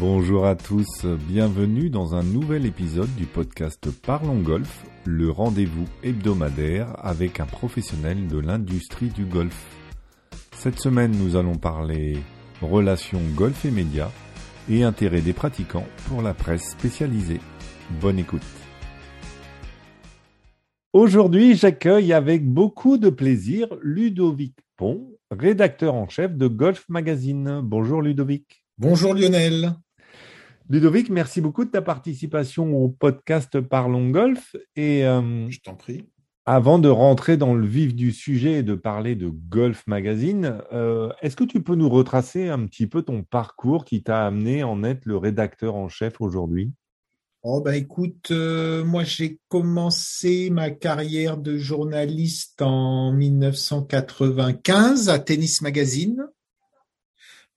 Bonjour à tous, bienvenue dans un nouvel épisode du podcast Parlons Golf, le rendez-vous hebdomadaire avec un professionnel de l'industrie du golf. Cette semaine, nous allons parler relations golf et médias et intérêt des pratiquants pour la presse spécialisée. Bonne écoute. Aujourd'hui, j'accueille avec beaucoup de plaisir Ludovic Pont, rédacteur en chef de Golf Magazine. Bonjour Ludovic. Bonjour Lionel. Ludovic, merci beaucoup de ta participation au podcast Parlons Golf. Et euh, je t'en prie. Avant de rentrer dans le vif du sujet et de parler de Golf Magazine, euh, est-ce que tu peux nous retracer un petit peu ton parcours qui t'a amené en être le rédacteur en chef aujourd'hui? Oh bah écoute, euh, moi j'ai commencé ma carrière de journaliste en 1995 à Tennis Magazine.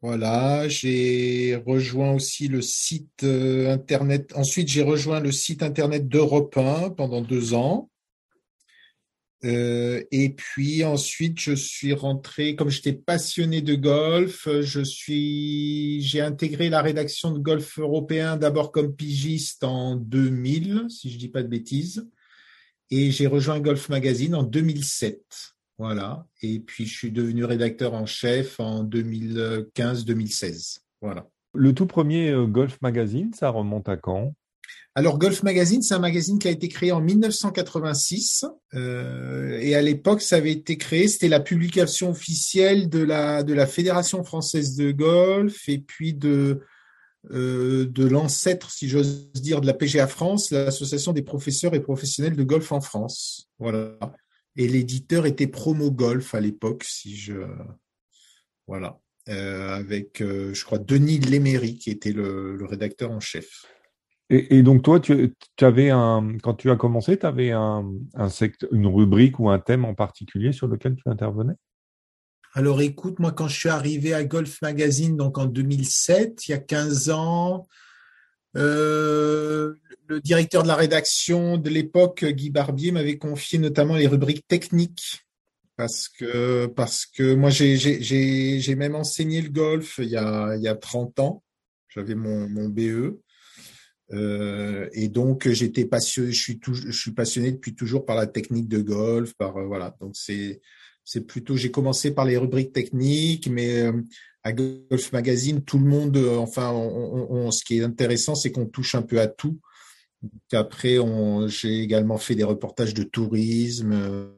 Voilà, j'ai rejoint aussi le site euh, internet. Ensuite, j'ai rejoint le site internet d'Europe 1 pendant deux ans. Euh, et puis ensuite, je suis rentré, comme j'étais passionné de golf, je suis, j'ai intégré la rédaction de Golf européen d'abord comme pigiste en 2000, si je dis pas de bêtises, et j'ai rejoint Golf Magazine en 2007. Voilà. Et puis, je suis devenu rédacteur en chef en 2015-2016. Voilà. Le tout premier euh, Golf Magazine, ça remonte à quand? Alors Golf Magazine, c'est un magazine qui a été créé en 1986 euh, et à l'époque, ça avait été créé, c'était la publication officielle de la de la Fédération française de golf et puis de euh, de l'ancêtre, si j'ose dire, de la PGA France, l'association des professeurs et professionnels de golf en France. Voilà. Et l'éditeur était Promo Golf à l'époque, si je voilà, euh, avec euh, je crois Denis Léméry qui était le, rédacteur en chef. Et, donc toi, tu, avais un quand tu as commencé, tu avais un, un une rubrique ou un thème en particulier sur lequel tu intervenais? Alors écoute, moi quand je suis arrivé à Golf Magazine donc en 2007, il y a 15 ans, euh, le directeur de la rédaction de l'époque, Guy Barbier, m'avait confié notamment les rubriques techniques parce que parce que moi j'ai même enseigné le golf il y a il y a 30 ans. J'avais mon mon BE. Euh, et donc j'étais passionné, je suis je suis passionné depuis toujours par la technique de golf, par euh, voilà. Donc c'est c'est plutôt j'ai commencé par les rubriques techniques, mais euh, à Golf Magazine, tout le monde, euh, enfin, ce qui est intéressant, c'est qu'on touche un peu à tout. Après, j'ai également fait des reportages de tourisme,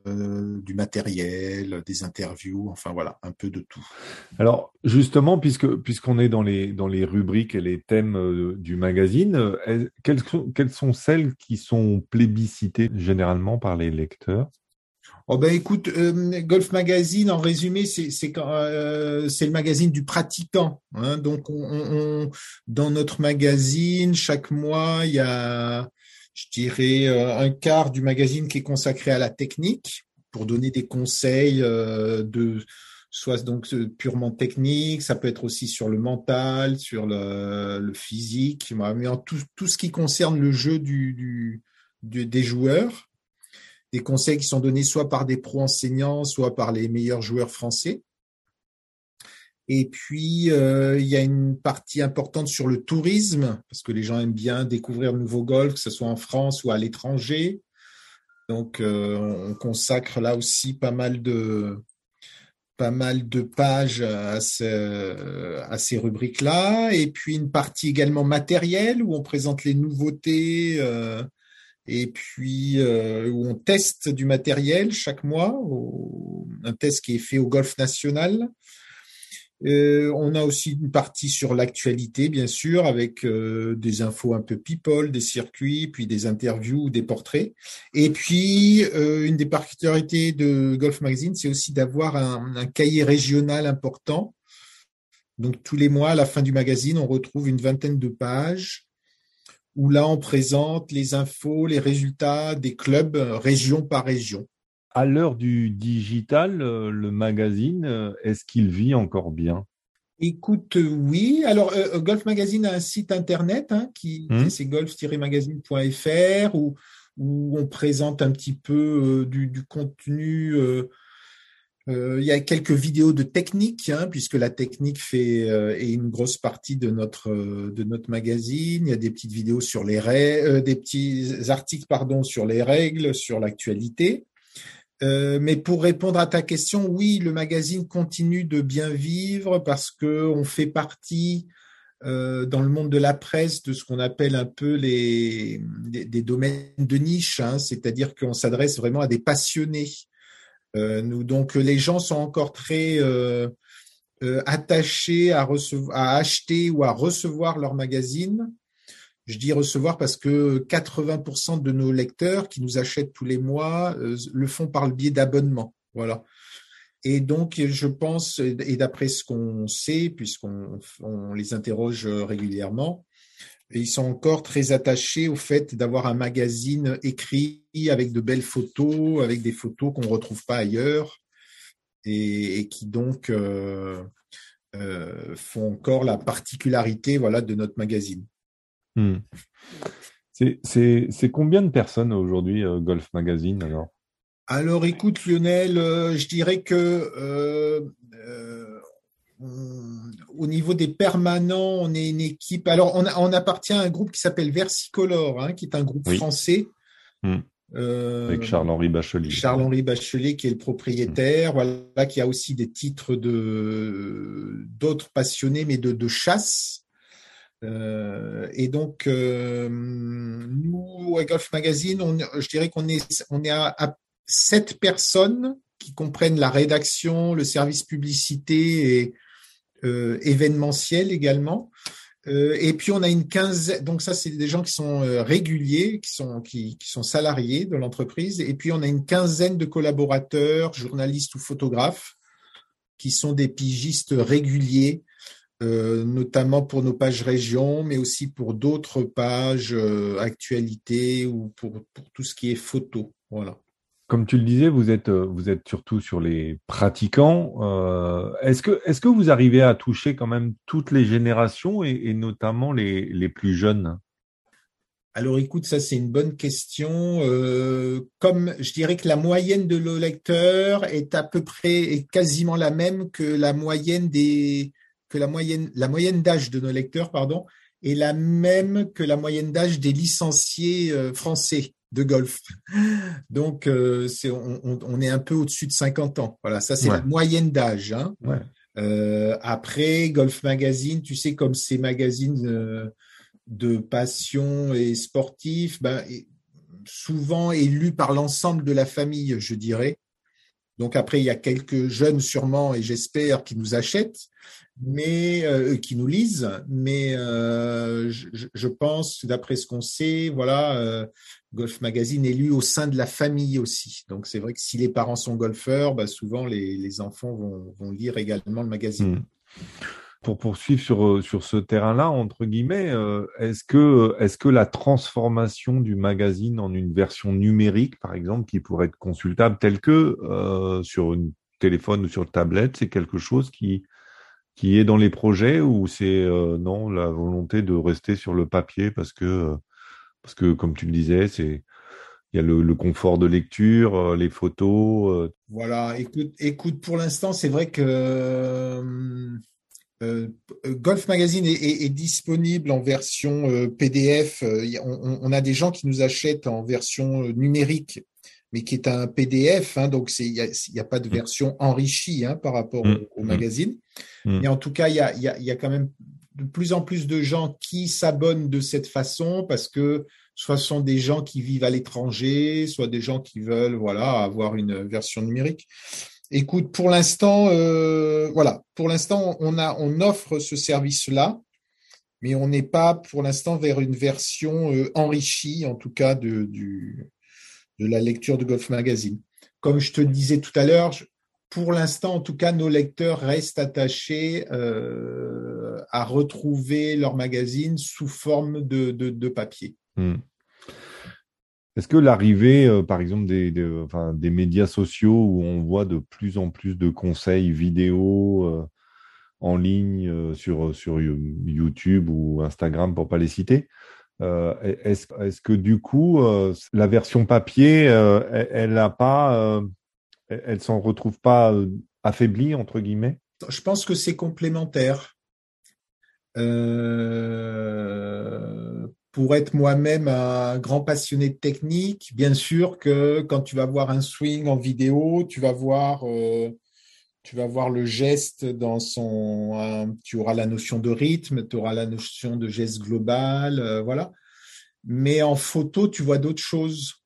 euh, du matériel, des interviews, enfin voilà, un peu de tout. Alors justement, puisque puisqu'on est dans les dans les rubriques et les thèmes du magazine, quelles sont celles qui sont plébiscitées généralement par les lecteurs? Oh ben écoute, euh, Golf Magazine, en résumé, c'est euh, le magazine du pratiquant. Hein. Donc, on, dans notre magazine, chaque mois, il y a, je dirais, euh, un quart du magazine qui est consacré à la technique pour donner des conseils de soit donc purement technique, ça peut être aussi sur le mental, sur le, le physique, mais en tout, tout ce qui concerne le jeu du, du des joueurs des conseils qui sont donnés soit par des pros enseignants, soit par les meilleurs joueurs français. Et puis, euh, il y a une partie importante sur le tourisme, parce que les gens aiment bien découvrir le nouveau golf, que ce soit en France ou à l'étranger. Donc, euh, on consacre là aussi pas mal de, pas mal de pages à, à ces rubriques-là. Et puis, une partie également matérielle, où on présente les nouveautés, euh, et puis euh, où on teste du matériel chaque mois, un test qui est fait au Golf National. Euh, on a aussi une partie sur l'actualité, bien sûr, avec euh, des infos un peu people, des circuits, puis des interviews, des portraits. Et puis, une des particularités de Golf Magazine, c'est aussi d'avoir un, un, cahier régional important. Donc, tous les mois, à la fin du magazine, on retrouve une vingtaine de pages où là on présente les infos, les résultats des clubs euh, région par région. À l'heure du digital, euh, le magazine, euh, est-ce qu'il vit encore bien? Écoute, oui. Alors, Golf Magazine a un site internet hein, qui hmm. c'est golf-magazine.fr où, où on présente un petit peu du, contenu Euh, il y a quelques vidéos de technique, hein, puisque la technique fait euh, une grosse partie de notre de notre magazine. Il y a des petites vidéos sur les règles, des petits articles pardon sur les règles, sur l'actualité. mais pour répondre à ta question, oui, le magazine continue de bien vivre parce que on fait partie euh, dans le monde de la presse de ce qu'on appelle un peu les des, domaines de niche, hein, c'est-à-dire qu'on s'adresse vraiment à des passionnés. Euh, donc les gens sont encore très euh, attachés à, recevoir, à acheter ou à recevoir leur magazine. Je dis recevoir parce que 80% de nos lecteurs qui nous achètent tous les mois le font par le biais d'abonnements. Voilà. Et donc, je pense, et d'après ce qu'on sait, puisqu'on les interroge régulièrement, ils sont encore très attachés au fait d'avoir un magazine écrit avec de belles photos, avec des photos qu'on ne retrouve pas ailleurs, et, qui donc euh, euh, font encore la particularité voilà, de notre magazine. Hmm. C'est combien de personnes aujourd'hui, euh, Golf Magazine alors? Alors écoute Lionel, je dirais que au niveau des permanents, on est une équipe. Alors on, appartient à un groupe qui s'appelle Versicolor, hein, qui est un groupe français. Hmm. Avec Charles-Henri Bachelet. Charles-Henri Bachelet qui est le propriétaire, voilà, qui a aussi des titres de d'autres passionnés, mais de, chasse. et donc, nous, à Golf Magazine, on, je dirais qu'on est, on est à, à sept personnes qui comprennent la rédaction, le service publicité et euh, événementiel également. Euh, et puis on a une quinzaine, donc ça c'est des gens qui sont euh, réguliers, qui sont qui, sont salariés de l'entreprise. Et puis on a une quinzaine de collaborateurs, journalistes ou photographes, qui sont des pigistes réguliers, euh, notamment pour nos pages régions, mais aussi pour d'autres pages euh, actualités ou pour, pour tout ce qui est photo. Voilà comme tu le disais, vous êtes, euh, vous êtes surtout sur les pratiquants. Euh, est-ce que, est que vous arrivez à toucher quand même toutes les générations et, notamment les, les, plus jeunes? Alors écoute, ça c'est une bonne question. Euh, comme je dirais que la moyenne de nos lecteurs est à peu près est quasiment la même que la moyenne des que la moyenne la moyenne d'âge de nos lecteurs pardon est la même que la moyenne d'âge des licenciés français de golf. Donc, euh, c'est, on, est un peu au-dessus de 50 ans. Voilà, ça c'est la moyenne d'âge. Hein. Euh, après, Golf Magazine, tu sais, comme ces magazines euh, de passion et sportifs, ben, souvent élus par l'ensemble de la famille, je dirais. Donc après, il y a quelques jeunes sûrement, et j'espère, qui nous achètent, mais euh, qui nous lisent. Mais euh, je, pense, d'après ce qu'on sait, voilà, euh, Golf Magazine est lu au sein de la famille aussi. Donc c'est vrai que si les parents sont golfeurs, bah, souvent les, enfants vont, lire également le magazine. Hmm. Pour poursuivre sur, sur ce terrain-là, entre guillemets, est-ce que, est que la transformation du magazine en une version numérique, par exemple, qui pourrait être consultable telle que sur un téléphone ou sur tablette, c'est quelque chose qui, qui est dans les projets ou c'est euh, non la volonté de rester sur le papier parce que euh, parce que comme tu le disais c'est il y a le, confort de lecture, euh, les photos. Voilà, écoute, écoute, pour l'instant, c'est vrai que Golf Magazine est, disponible en version PDF. On, on, a des gens qui nous achètent en version numérique mais qui est un PDF, hein, donc il n'y a, pas de mm. version enrichie hein, par rapport mm. au, mm. magazine. Mais en tout cas, il y a, quand même de plus en plus de gens qui s'abonnent de cette façon parce que soit ce sont des gens qui vivent à l'étranger, soit des gens qui veulent voilà avoir une version numérique. Écoute, pour l'instant, euh, voilà, pour l'instant, on a, on offre ce service-là, mais on n'est pas pour l'instant vers une version euh, enrichie, en tout cas de, du, de la lecture de Golf Magazine. Comme je te disais tout à l'heure, pour l'instant, en tout cas, nos lecteurs restent attachés euh, à retrouver leur magazine sous forme de, papier. Hmm. Est-ce que l'arrivée, euh, par exemple, des, des, médias sociaux où on voit de plus en plus de conseils vidéo euh, en ligne sur, sur YouTube ou Instagram, pour ne pas les citer, euh, est-ce, que du coup, euh, la version papier, euh, elle n'a pas elles s'en retrouvent pas affaiblies entre guillemets? Je pense que c'est complémentaire. Pour être moi-même un grand passionné de technique, bien sûr que quand tu vas voir un swing en vidéo, tu vas voir, tu vas voir le geste dans son, tu auras la notion de rythme, tu auras la notion de geste global, euh, voilà. Mais en photo, tu vois d'autres choses.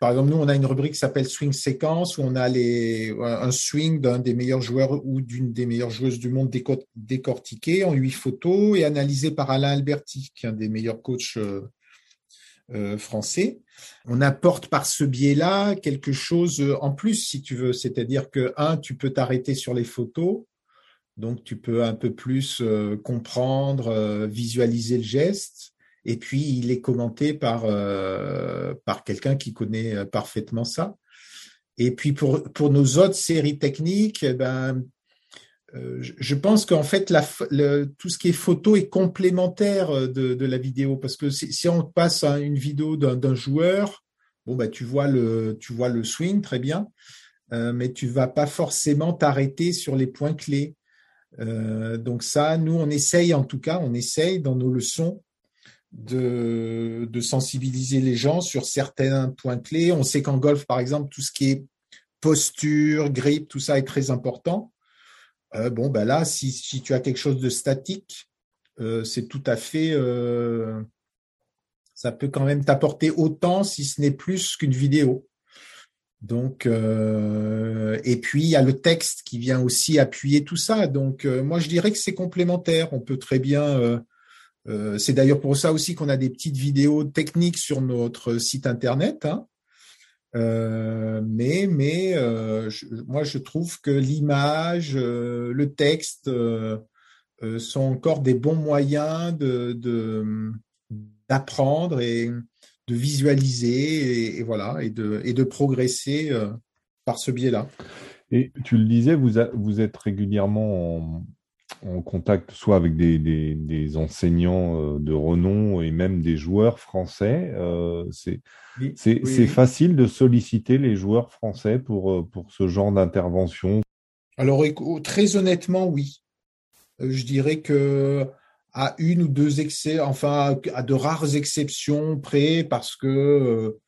Par exemple, nous, on a une rubrique qui s'appelle Swing Séquence, où on a un swing d'un des meilleurs joueurs ou d'une des meilleures joueuses du monde décortiqué en huit photos et analysé par Alain Alberti, qui est un des meilleurs coachs euh, euh, français. On apporte par ce biais-là quelque chose en plus, si tu veux. C'est-à-dire que, un, tu peux t'arrêter sur les photos, donc tu peux un peu plus euh, comprendre, visualiser le geste. Et puis, il est commenté par, euh, par quelqu'un qui connaît euh, parfaitement ça. Et puis, pour, pour nos autres séries techniques, eh ben, euh, je pense qu'en fait, tout ce qui est photo est complémentaire de, de la vidéo. Parce que si, on passe une vidéo d'un joueur, bon, bah, tu, vois le, swing très bien, euh, mais tu vas pas forcément t'arrêter sur les points clés. Euh, donc ça, nous, on essaye en tout cas, on essaye dans nos leçons de, de, sensibiliser les gens sur certains points clés. On sait qu'en golf, par exemple, tout ce qui est posture, grip, tout ça est très important. Euh, bon, ben là, si, tu as quelque chose de statique, euh, c'est tout à fait, euh, ça peut quand même t'apporter autant, si ce n'est plus qu'une vidéo. Donc, et puis il y a le texte qui vient aussi appuyer tout ça. Donc, moi je dirais que c'est complémentaire. On peut très bien c'est d'ailleurs pour ça aussi qu'on a des petites vidéos techniques sur notre site internet. Hein. Euh, mais mais euh, moi je trouve que l'image, le texte sont encore des bons moyens de d'apprendre et de visualiser et, voilà et de et de progresser par ce biais-là. Et tu le disais, vous, vous êtes régulièrement en, en contact soit avec des, des, enseignants euh, de renom et même des joueurs français. Euh, c'est facile de solliciter les joueurs français pour, euh, pour ce genre d'intervention Alors, très honnêtement, oui. Je dirais que à une ou deux excès, enfin à de rares exceptions près, parce que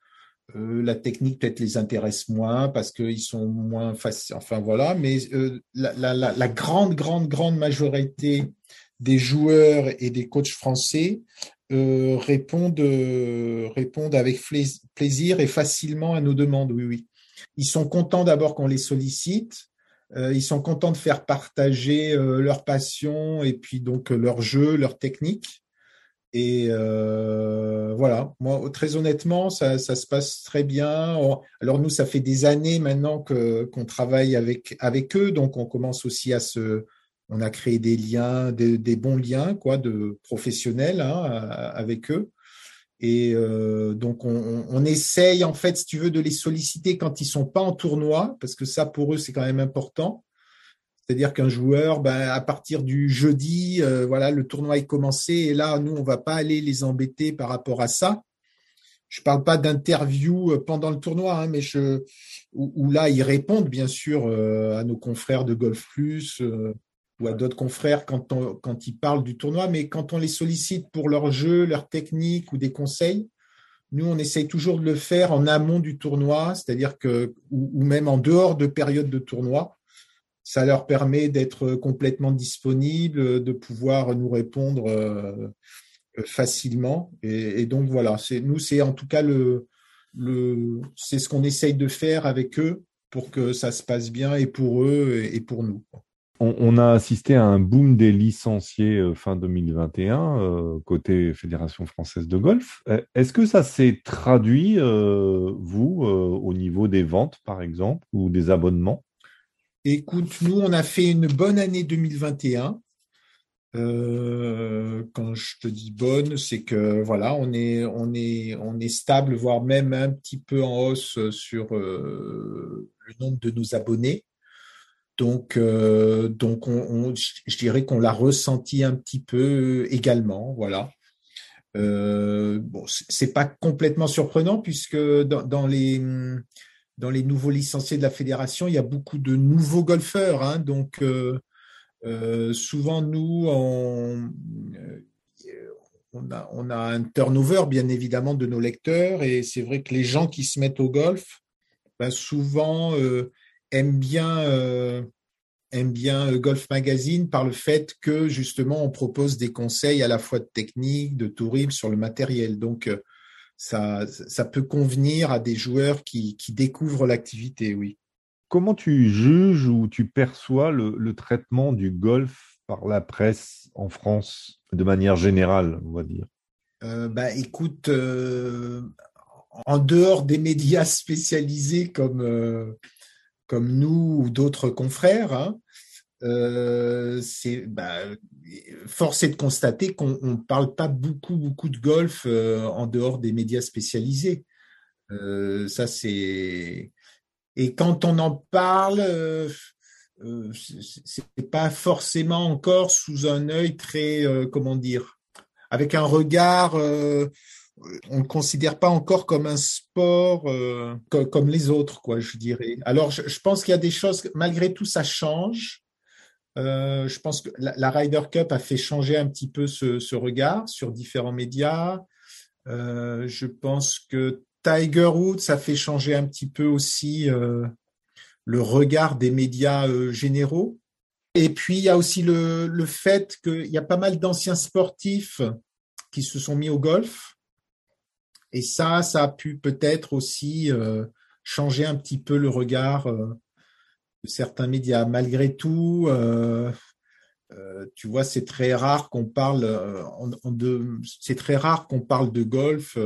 euh, la technique peut-être les intéresse moins parce qu'ils sont moins faciles. Enfin voilà, mais euh, la, grande, grande, grande majorité des joueurs et des coachs français euh, répondent, répondent avec plaisir et facilement à nos demandes. Oui, oui. Ils sont contents d'abord qu'on les sollicite. ils sont contents de faire partager leur passion et puis donc leur jeu, leur technique. Et euh, voilà, moi, très honnêtement, ça, se passe très bien. Alors nous, ça fait des années maintenant que qu'on travaille avec avec eux, donc on commence aussi à se, on a créé des liens, des, bons liens, quoi, de professionnels hein, avec eux. Et euh, donc on, on, essaye en fait, si tu veux, de les solliciter quand ils sont pas en tournoi, parce que ça pour eux c'est quand même important. C'est-à-dire qu'un joueur, ben, à partir du jeudi, euh, voilà, le tournoi est commencé et là, nous, on va pas aller les embêter par rapport à ça. Je parle pas d'interview euh, pendant le tournoi, hein, mais je, où, là, ils répondent bien sûr euh, à nos confrères de Golf Plus ou à d'autres confrères quand, quand ils parlent du tournoi, mais quand on les sollicite pour leur jeu, leur technique ou des conseils, nous, on essaye toujours de le faire en amont du tournoi, c'est-à-dire que, ou, même en dehors de période de tournoi, ça leur permet d'être complètement disponibles, de pouvoir nous répondre euh, facilement. Et, donc voilà, nous, c'est en tout cas c'est ce qu'on essaye de faire avec eux pour que ça se passe bien et pour eux et pour nous. On, a assisté à un boom des licenciés euh, fin 2021 euh, côté Fédération française de golf. Est-ce que ça s'est traduit, vous, au niveau des ventes, par exemple, ou des abonnements? Écoute, nous, on a fait une bonne année 2021. Euh, quand je te dis bonne, c'est que voilà, on est, on est, on est stable, voire même un petit peu en hausse sur euh, le nombre de nos abonnés. Donc, euh, donc, on, je dirais qu'on l'a ressenti un petit peu également, voilà. Bon, c'est pas complètement surprenant puisque dans les dans les nouveaux licenciés de la fédération, il y a beaucoup de nouveaux golfeurs. Hein. donc, euh, euh, souvent, nous, on, on, a, un turnover, bien évidemment, de nos lecteurs. Et c'est vrai que les gens qui se mettent au golf, ben, souvent, aiment bien aime bien euh, Golf Magazine par le fait que justement on propose des conseils à la fois de technique, de tourisme sur le matériel. Donc euh, ça, ça peut convenir à des joueurs qui, qui découvrent l'activité, oui. Comment tu juges ou tu perçois le, traitement du golf par la presse en France de manière générale, on va dire? Euh, bah, écoute, en dehors des médias spécialisés comme comme nous ou d'autres confrères, hein, euh, c'est bah, force est de constater qu'on ne parle pas beaucoup beaucoup de golf euh, en dehors des médias spécialisés. Euh, ça c'est et quand on en parle, c'est pas forcément encore sous un œil très comment dire, avec un regard on ne considère pas encore comme un sport comme, les autres, quoi, je dirais. Alors, je, pense qu'il y a des choses, malgré tout, ça change. Euh, je pense que la, Ryder Cup a fait changer un petit peu ce, regard sur différents médias. Euh, je pense que Tiger Woods a fait changer un petit peu aussi le regard des médias généraux. Et puis, il y a aussi le, le fait qu'il y a pas mal d'anciens sportifs qui se sont mis au golf et ça, ça a pu peut-être aussi euh, changer un petit peu le regard euh, certains médias. Malgré tout, euh, tu vois, c'est très rare qu'on parle parle de golf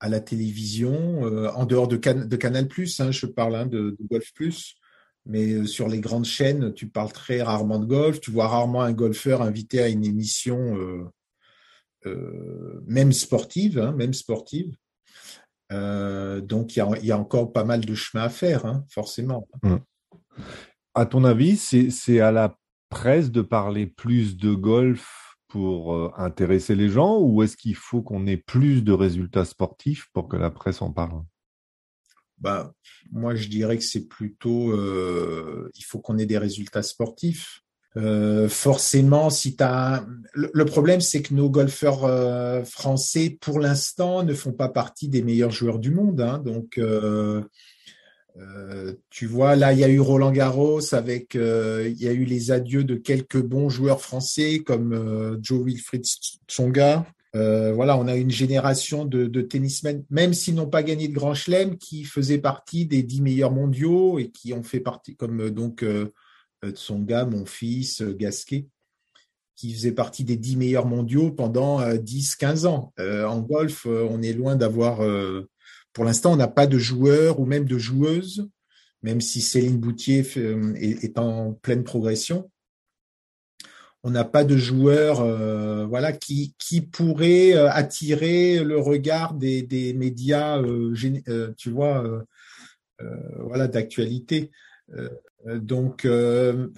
à la télévision, en dehors de, Canal. Hein, je parle hein, de, Golf Plus. Mais sur les grandes chaînes, tu parles très rarement de golf. Tu vois rarement un golfeur invité à une émission euh, même sportive, hein, même sportive. Euh, donc il y, a, encore pas mal de chemin à faire, forcément. Mmh. À ton avis, c'est à la presse de parler plus de golf pour euh, intéresser les gens ou est-ce qu'il faut qu'on ait plus de résultats sportifs pour que la presse en parle? Bah, Moi, je dirais que c'est plutôt, il faut qu'on ait des résultats sportifs. Euh, forcément, si le, le, problème, c'est que nos golfeurs euh, français, pour l'instant, ne font pas partie des meilleurs joueurs du monde. Hein. donc, euh, tu vois, là, il y a eu Roland Garros avec, il y a eu les adieux de quelques bons joueurs français comme Joe Wilfried Tsonga. voilà, on a une génération de, tennismen, même s'ils n'ont pas gagné de Grand Chelem, qui faisaient partie des dix meilleurs mondiaux et qui ont fait partie, comme donc euh, gars, mon fils, euh, Gasquet, qui faisait partie des dix meilleurs mondiaux pendant 10-15 euh, ans. en golf, on est loin d'avoir, pour l'instant, on n'a pas de joueurs ou même de joueuses, même si Céline Boutier est en pleine progression. On n'a pas de joueurs voilà, qui, pourraient attirer le regard des, médias, tu vois, voilà, d'actualité. Euh, donc, euh,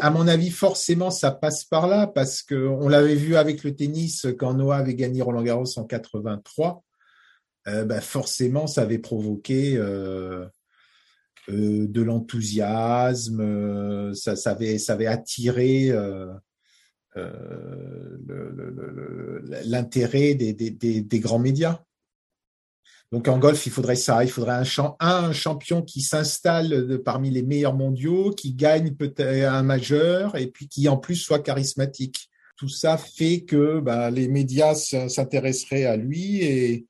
à mon avis, forcément, ça passe par là parce que on l'avait vu avec le tennis quand Noah avait gagné Roland Garros en 83. Euh, bah, forcément, ça avait provoqué de l'enthousiasme, ça, avait, ça avait attiré l'intérêt des grands médias. Donc en golf, il faudrait ça, il faudrait un, un champion qui s'installe parmi les meilleurs mondiaux, qui gagne peut-être un majeur et puis qui en plus soit charismatique. Tout ça fait que bah, les médias s'intéresseraient à lui et,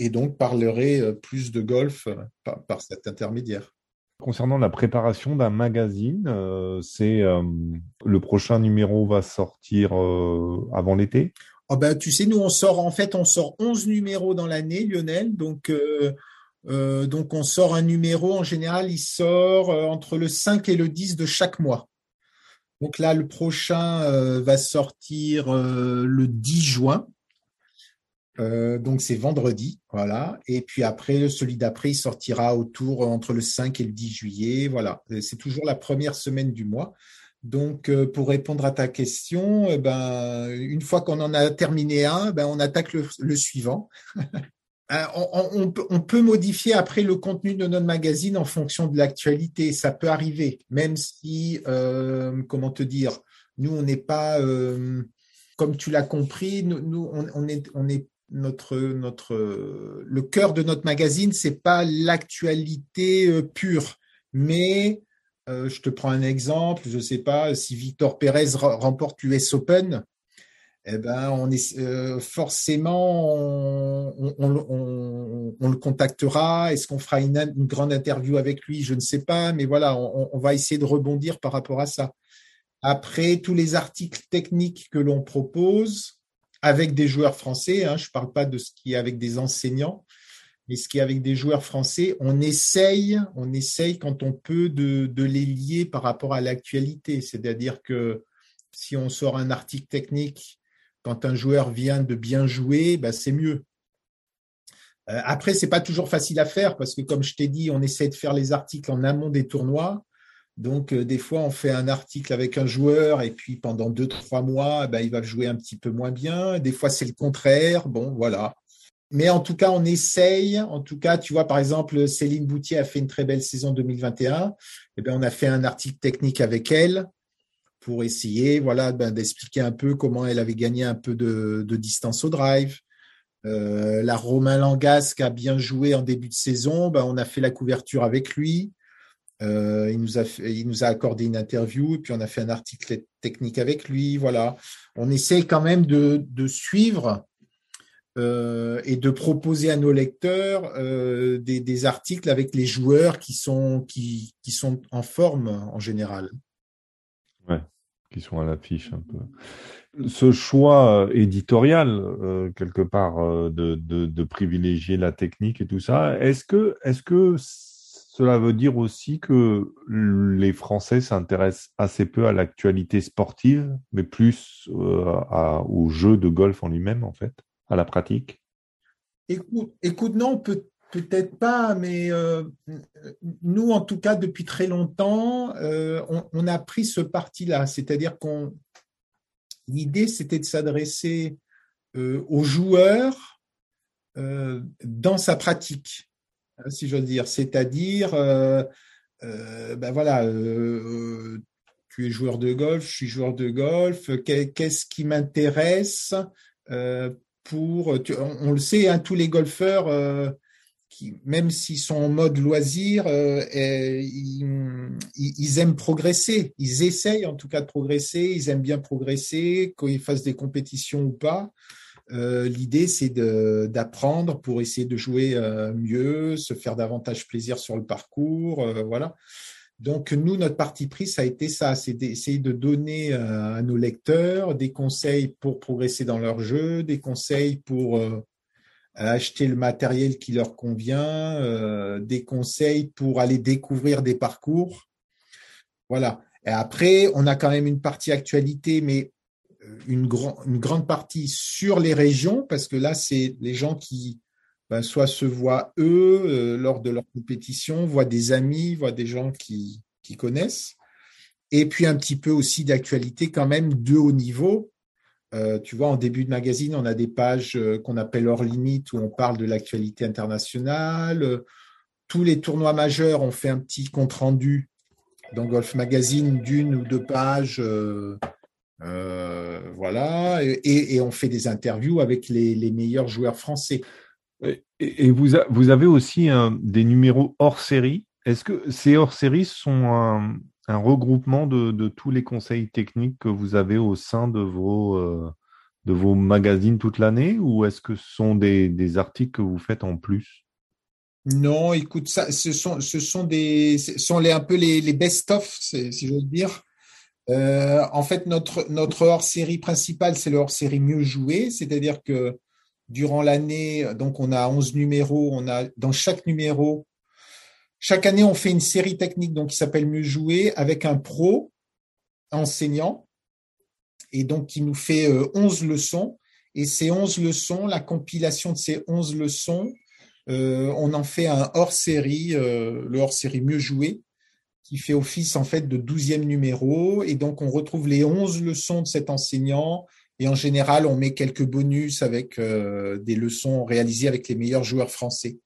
et, donc parleraient euh, plus de golf euh, par, cet intermédiaire. Concernant la préparation d'un magazine, euh, c'est le prochain numéro va sortir avant l'été? Oh ben, tu sais, nous, on sort, en fait, on sort 11 numéros dans l'année, Lionel. Donc, euh, euh, donc, on sort un numéro, en général, il sort euh, entre le 5 et le 10 de chaque mois. Donc là, le prochain va sortir le 10 juin. Donc c'est vendredi, voilà. Et puis après, celui d'après, il sortira autour entre le 5 et le 10 juillet, voilà. C'est toujours la première semaine du mois. Donc, euh, pour répondre à ta question, ben, une fois qu'on en a terminé un, ben, on attaque le, suivant. euh, on, peut modifier après le contenu de notre magazine en fonction de l'actualité. Ça peut arriver, même si, euh, comment te dire, nous, on n'est pas, euh, comme tu l'as compris, nous, on, est, on est notre, notre, le cœur de notre magazine, c'est pas l'actualité pure, mais je te prends un exemple, je sais pas si Victor Pérez remporte l'US Open, eh ben, on est euh, forcément, on, le contactera. Est-ce qu'on fera une, grande interview avec lui? Je ne sais pas, mais voilà, on, va essayer de rebondir par rapport à ça. Après, tous les articles techniques que l'on propose avec des joueurs français, hein, je ne parle pas de ce qui est avec des enseignants, mais ce qui est avec des joueurs français, on essaye, on essaye quand on peut de, les lier par rapport à l'actualité. C'est-à-dire que si on sort un article technique quand un joueur vient de bien jouer, bah, c'est mieux. Euh, après, c'est pas toujours facile à faire parce que, comme je t'ai dit, on essaie de faire les articles en amont des tournois. Donc, euh, des fois, on fait un article avec un joueur et puis pendant deux, trois mois, bah, il va jouer un petit peu moins bien. Des fois, c'est le contraire. Bon, voilà. Mais en tout cas, on essaye. En tout cas, tu vois, par exemple, Céline Boutier a fait une très belle saison 2021. Eh bien, on a fait un article technique avec elle pour essayer voilà, ben, d'expliquer un peu comment elle avait gagné un peu de, distance au drive. Euh, la Romain Langasque a bien joué en début de saison. Ben, on a fait la couverture avec lui. Euh, il, nous a il nous a accordé une interview et puis on a fait un article technique avec lui. Voilà. On essaye quand même de, suivre euh, et de proposer à nos lecteurs des, des, articles avec les joueurs qui sont, qui, qui sont en forme en général qui sont à l'affiche un peu. Ce choix euh, éditorial, euh, quelque part, euh, de, de, privilégier la technique et tout ça, est-ce que, est que cela veut dire aussi que les Français s'intéressent assez peu à l'actualité sportive, mais plus au jeu de golf en lui-même, en fait, à la pratique Écoute, non, peut, Peut-être pas, mais euh, nous, en tout cas, depuis très longtemps, euh, on, a pris ce parti-là. C'est-à-dire qu'on l'idée, c'était de s'adresser euh, aux joueurs dans sa pratique, si j'ose dire. C'est-à-dire, ben voilà, tu es joueur de golf, je suis joueur de golf. Qu'est-ce qui m'intéresse pour on, le sait, hein, tous les golfeurs même s'ils sont en mode loisir, euh, ils, aiment progresser. Ils essayent en tout cas de progresser. Ils aiment bien progresser, qu'ils fassent des compétitions ou pas. Euh, l'idée, c'est d'apprendre pour essayer de jouer euh, mieux, se faire davantage plaisir sur le parcours. voilà. Donc, nous, notre parti pris, ça a été ça, c'est d'essayer de donner à nos lecteurs des conseils pour progresser dans leur jeu, des conseils pour acheter le matériel qui leur convient, euh, des conseils pour aller découvrir des parcours. Voilà. Et après, on a quand même une partie actualité, mais euh, une, une grande partie sur les régions, parce que là, c'est les gens qui ben, soit se voient eux euh, lors de leur compétition, voient des amis, voient des gens qui, qui connaissent. Et puis un petit peu aussi d'actualité quand même de haut niveau, euh, tu vois, en début de magazine, on a des pages qu'on appelle hors limite où on parle de l'actualité internationale. Tous les tournois majeurs, ont fait un petit compte rendu dans Golf Magazine d'une ou deux pages. Voilà, et, on fait des interviews avec les, meilleurs joueurs français. Et, vous, vous, avez aussi des numéros hors série. Est-ce que ces hors série sont un regroupement de, tous les conseils techniques que vous avez au sein de vos, euh, de vos magazines toute l'année ou est-ce que ce sont des, articles que vous faites en plus? Non, écoute, ça, ce sont, ce sont, des, sont les, un peu les, best-of, si j'ose dire. Euh, en fait, notre, hors-série principale, c'est le hors-série mieux joué, c'est-à-dire que durant l'année, donc on a 11 numéros, on a dans chaque numéro, chaque année, on fait une série technique donc, qui s'appelle Mieux jouer avec un pro enseignant et donc qui nous fait 11 euh, leçons. Et ces 11 leçons, la compilation de ces 11 leçons, euh, on en fait un hors-série, le hors-série Mieux jouer, qui fait office en fait de 12e numéro. Et donc, on retrouve les 11 leçons de cet enseignant Et en général, on met quelques bonus avec des leçons réalisées avec les meilleurs joueurs français.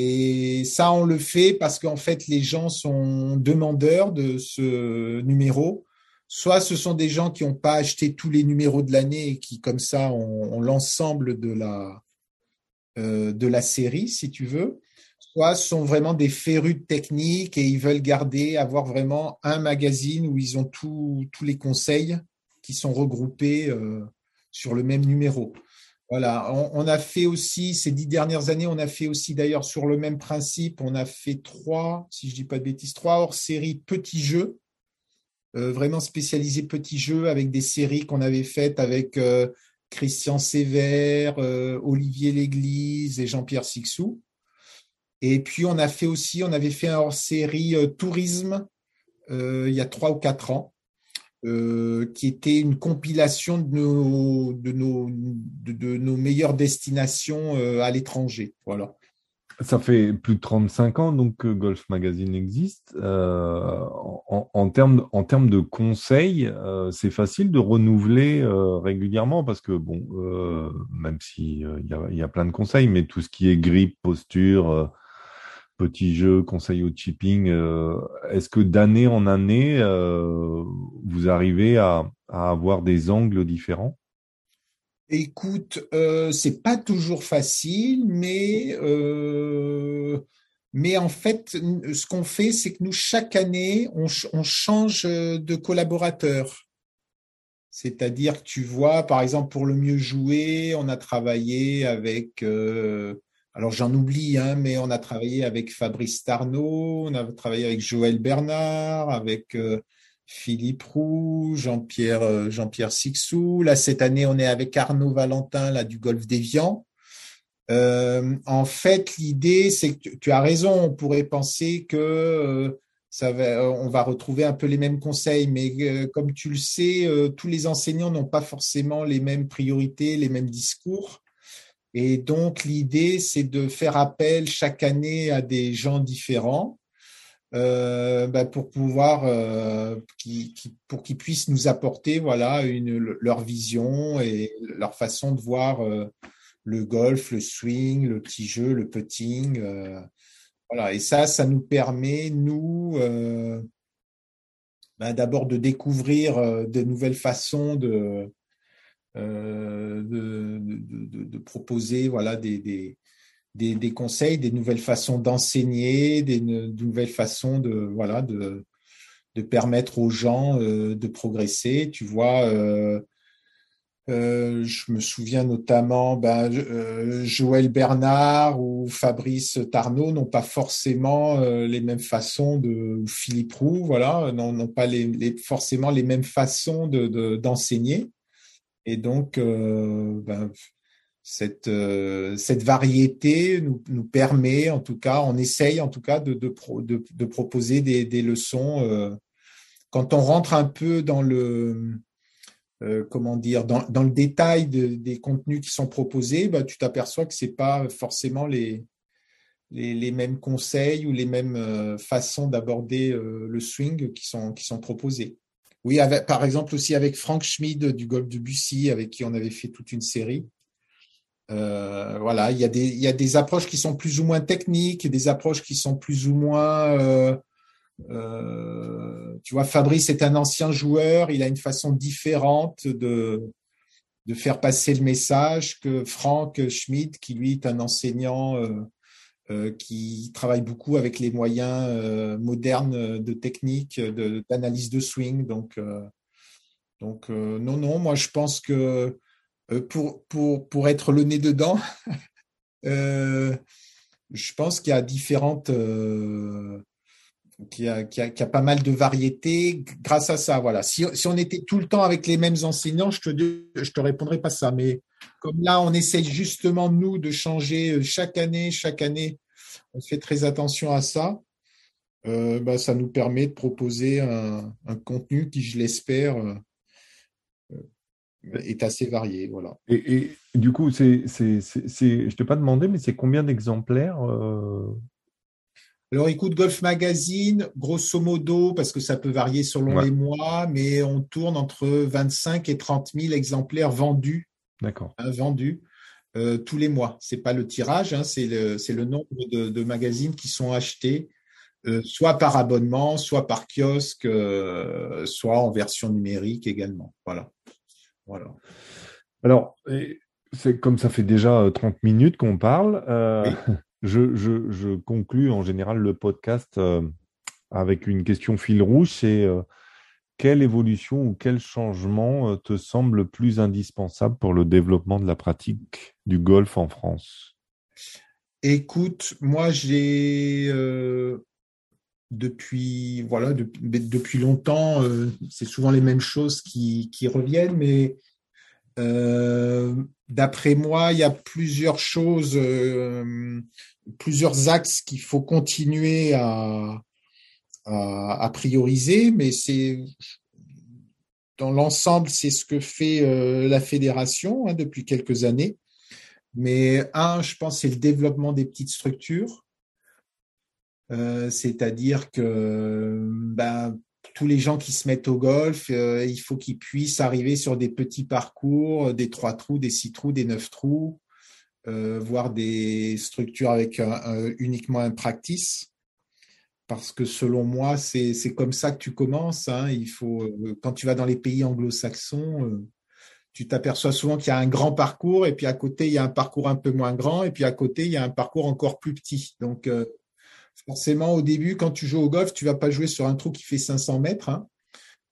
Et ça, on le fait parce qu'en fait, les gens sont demandeurs de ce numéro. Soit ce sont des gens qui n'ont pas acheté tous les numéros de l'année et qui, comme ça, ont, l'ensemble euh, de la série, si tu veux. Soit sont vraiment des férus de technique et ils veulent garder, avoir vraiment un magazine où ils ont tous les conseils qui sont regroupés euh, sur le même numéro. Voilà, on, a fait aussi, ces dix dernières années, on a fait aussi d'ailleurs sur le même principe, on a fait trois, si je dis pas de bêtises, trois hors série petits jeux, euh, vraiment spécialisés petits jeux avec des séries qu'on avait faites avec euh, Christian Sévère, Olivier Léglise et Jean-Pierre Sixou. Et puis on a fait aussi, on avait fait un hors série tourisme il y a trois ou quatre ans euh, qui était une compilation de nos, de nos, de, nos meilleures destinations euh, à l'étranger. Voilà. Ça fait plus de 35 ans donc que Golf Magazine existe. Euh, en, termes, en termes de conseils, c'est facile de renouveler régulièrement parce que, bon, même s'il y, a, y a plein de conseils, mais tout ce qui est grippe, posture, petits jeux, conseils au chipping. Euh, est-ce que d'année en année, euh, vous arrivez à, avoir des angles différents? Écoute, euh, c'est pas toujours facile, mais mais en fait, ce qu'on fait, c'est que nous chaque année, on, on change de collaborateur. C'est-à-dire que tu vois, par exemple, pour le mieux jouer, on a travaillé avec alors j'en oublie, hein, mais on a travaillé avec Fabrice Tarnot, on a travaillé avec Joël Bernard, avec euh, Philippe Roux, Jean-Pierre euh, Jean-Pierre Sixou. Là cette année, on est avec Arnaud Valentin là du Golfe d'Evian. Euh, en fait, l'idée, c'est que tu, as raison. On pourrait penser que ça va, on va retrouver un peu les mêmes conseils, mais comme tu le sais, tous les enseignants n'ont pas forcément les mêmes priorités, les mêmes discours. Et donc, l'idée, c'est de faire appel chaque année à des gens différents euh, bah, pour pouvoir, euh, pour qu'ils puissent nous apporter, voilà, leur vision et leur façon de voir euh, le golf, le swing, le petit jeu, le putting. Voilà. Et ça, ça nous permet, nous, bah, d'abord de découvrir de nouvelles façons de euh, de, proposer voilà, des, conseils, des nouvelles façons d'enseigner, des, nouvelles façons de, voilà, de, permettre aux gens euh, de progresser. Tu vois, euh, je me souviens notamment, ben, Joël Bernard ou Fabrice Tarnot n'ont pas forcément les mêmes façons de, ou Philippe Roux, voilà, n'ont pas forcément les mêmes façons d'enseigner. Et donc, euh, ben, cette, euh, cette variété nous, permet, en tout cas, on essaye en tout cas de, proposer des, leçons. Euh, quand on rentre un peu dans le, comment dire, dans, le détail des contenus qui sont proposés, ben, tu t'aperçois que c'est pas forcément les, mêmes conseils ou les mêmes façons d'aborder le swing qui sont proposés. Oui, par exemple aussi avec Frank Schmid du Golf de Bussy, avec qui on avait fait toute une série. Euh, voilà, il y, a des, approches qui sont plus ou moins techniques, des approches qui sont plus ou moins. Euh, euh, tu vois, Fabrice est un ancien joueur, il a une façon différente de, faire passer le message que Frank Schmidt, qui lui est un enseignant qui travaille beaucoup avec les moyens euh, modernes de technique, d'analyse de, swing. Donc, euh, donc non, non, moi je pense que pour, pour, pour être le nez dedans, je pense qu'il y a différentes. Qu'il y, a, a, pas mal de variétés grâce à ça. Voilà. Si, on était tout le temps avec les mêmes enseignants, je te, te répondrais pas ça. Mais comme là, on essaye justement, nous, de changer euh, chaque année, chaque année, on fait très attention à ça. Euh, bah, ça nous permet de proposer un, contenu qui, je l'espère, euh, est assez varié. Voilà. Et, du coup, c'est, je ne t'ai pas demandé, mais c'est combien d'exemplaires Alors écoute, Golf Magazine, grosso modo, parce que ça peut varier selon les mois, mais on tourne entre 25 et 30 000 exemplaires vendus. D'accord. Hein, vendus euh, tous les mois. C'est pas le tirage, hein, c'est le, le, nombre de, magazines qui sont achetés, euh, soit par abonnement, soit par kiosque, euh, soit en version numérique également. Voilà. voilà. Alors, c'est comme ça fait déjà 30 minutes qu'on parle. Je, je, je, conclus en général le podcast euh, avec une question fil rouge, c'est euh, quelle évolution ou quel changement euh, te semble plus indispensable pour le développement de la pratique du golf en France? Écoute, moi j'ai depuis voilà depuis longtemps, c'est souvent les mêmes choses qui, qui reviennent, mais D'après moi, il y a plusieurs choses, euh, plusieurs axes qu'il faut continuer à, prioriser, mais c'est dans l'ensemble, c'est ce que fait euh, la fédération hein, depuis quelques années. Mais un, je pense, c'est le développement des petites structures. Euh, c'est-à-dire que ben, tous les gens qui se mettent au golf, euh, il faut qu'ils puissent arriver sur des petits parcours, des trois trous, des six trous, des neuf trous, euh, voire des structures avec uniquement un practice. Parce que selon moi, c'est comme ça que tu commences. Hein. Il faut, euh, quand tu vas dans les pays anglo-saxons, tu t'aperçois souvent qu'il y a un grand parcours et puis à côté, il y a un parcours un peu moins grand et puis à côté, il y a un parcours encore plus petit. Donc, forcément, au début, quand tu joues au golf, tu vas pas jouer sur un trou qui fait 500 mètres. Hein.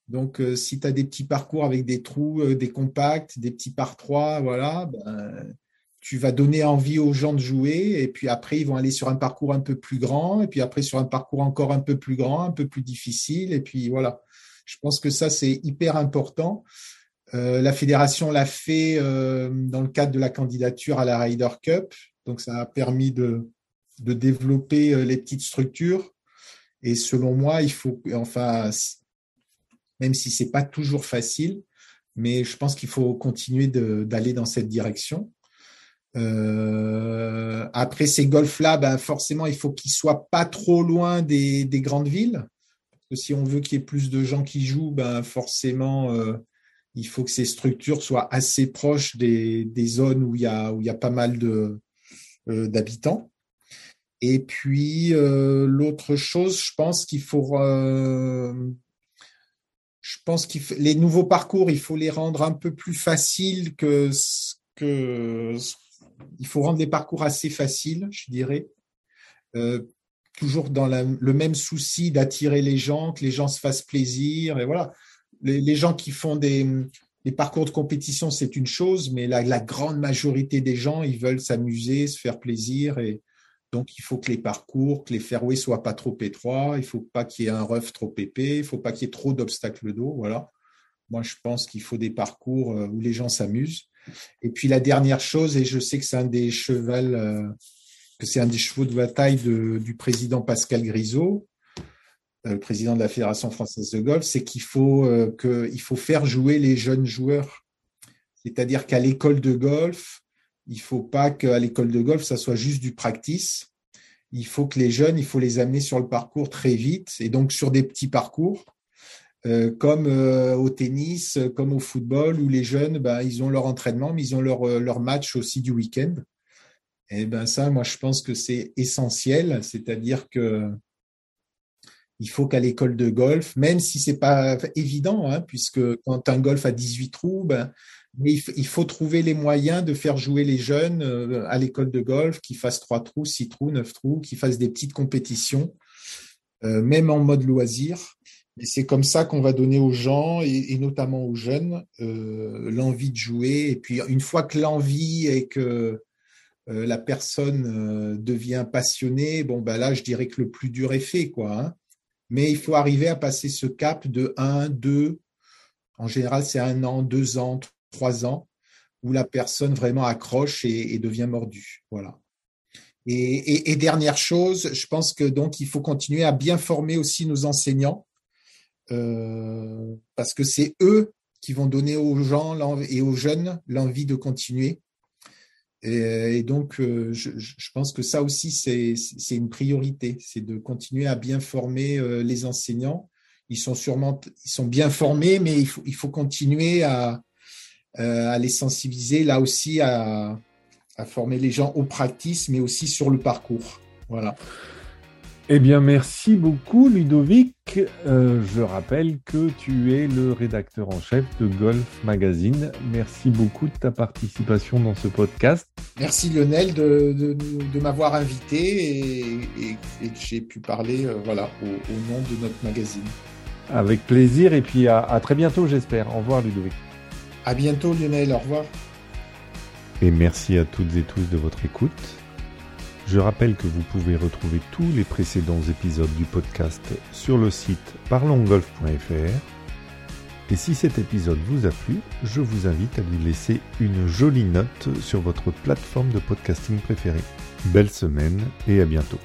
Donc, euh, si tu as des petits parcours avec des trous, euh, des compacts, des petits par 3, voilà, ben, tu vas donner envie aux gens de jouer. Et puis après, ils vont aller sur un parcours un peu plus grand. Et puis après, sur un parcours encore un peu plus grand, un peu plus difficile. Et puis voilà. Je pense que ça, c'est hyper important. Euh, la fédération l'a fait dans le cadre de la candidature à la Ryder Cup. Donc, ça a permis de, de développer euh, les petites structures. Et selon moi, il faut, enfin, même si c'est pas toujours facile, mais je pense qu'il faut continuer d'aller dans cette direction. Euh, après ces golfs-là, ben forcément, il faut qu'ils soient pas trop loin des, des, grandes villes. Parce que si on veut qu'il y ait plus de gens qui jouent, ben forcément, euh, il faut que ces structures soient assez proches des, zones où il y a, où il y a pas mal d'habitants. Et puis euh, l'autre chose, je pense qu'il faut, euh, je pense qu'il les nouveaux parcours, il faut les rendre un peu plus faciles que que il faut rendre les parcours assez faciles, je dirais. Euh, toujours dans le même souci d'attirer les gens, que les gens se fassent plaisir. Et voilà, les, gens qui font des, des parcours de compétition, c'est une chose, mais la, la, grande majorité des gens, ils veulent s'amuser, se faire plaisir. Et, donc, il faut que les parcours, que les fairways soient pas trop étroits. Il faut pas qu'il y ait un rough trop épais. Il faut pas qu'il y ait trop d'obstacles d'eau. Voilà. Moi, je pense qu'il faut des parcours euh, où les gens s'amusent. Et puis la dernière chose, et je sais que c'est un des euh, un chevaux de bataille du président Pascal Grisot, euh, le président de la Fédération française de golf, c'est qu'il faut faut faire jouer les jeunes joueurs. C'est-à-dire qu'à l'école de golf, il faut pas qu'à l'école de golf, ça soit juste du practice. Il faut que les jeunes, il faut les amener sur le parcours très vite et donc sur des petits parcours, euh, comme euh, au tennis, comme au football, où les jeunes, ben, ils ont leur entraînement, mais ils ont leur, euh, leur match aussi du week-end. Et ben ça, moi, je pense que c'est essentiel, c'est-à-dire que il faut qu'à l'école de golf, même si c'est pas évident, hein, puisque quand un golf a 18 trous, ben, mais il faut trouver les moyens de faire jouer les jeunes euh, à l'école de golf, qui fassent trois trous, six trous, neuf trous, qui fassent des petites compétitions, euh, même en mode loisir. C'est comme ça qu'on va donner aux gens, et, notamment aux jeunes, euh, l'envie de jouer. Et puis une fois que l'envie et que la personne devient passionnée, bon ben là, je dirais que le plus dur est fait, quoi. Hein. Mais il faut arriver à passer ce cap de un, deux. En général, c'est un an, deux ans, trois ans, où la personne vraiment accroche et, devient mordue. Voilà. Et, dernière chose, je pense que donc il faut continuer à bien former aussi nos enseignants, euh, parce que c'est eux qui vont donner aux gens et aux jeunes l'envie de continuer. Et, donc, euh, je, pense que ça aussi, c'est une priorité, c'est de continuer à bien former euh, les enseignants. Ils sont sûrement, ils sont bien formés, mais il faut, il faut continuer à, à les sensibiliser là aussi à, à former les gens au practice, mais aussi sur le parcours. Voilà. Eh bien, merci beaucoup, Ludovic. Euh, je rappelle que tu es le rédacteur en chef de Golf Magazine. Merci beaucoup de ta participation dans ce podcast. Merci, Lionel, de, m'avoir invité et, que j'ai pu parler euh, voilà, au, nom de notre magazine. Avec plaisir et puis à, à très bientôt, j'espère. Au revoir, Ludovic. À bientôt, Lionel. Au revoir. Et merci à toutes et tous de votre écoute. Je rappelle que vous pouvez retrouver tous les précédents épisodes du podcast sur le site parlongolf.fr. Et si cet épisode vous a plu, je vous invite à lui laisser une jolie note sur votre plateforme de podcasting préférée. Belle semaine et à bientôt.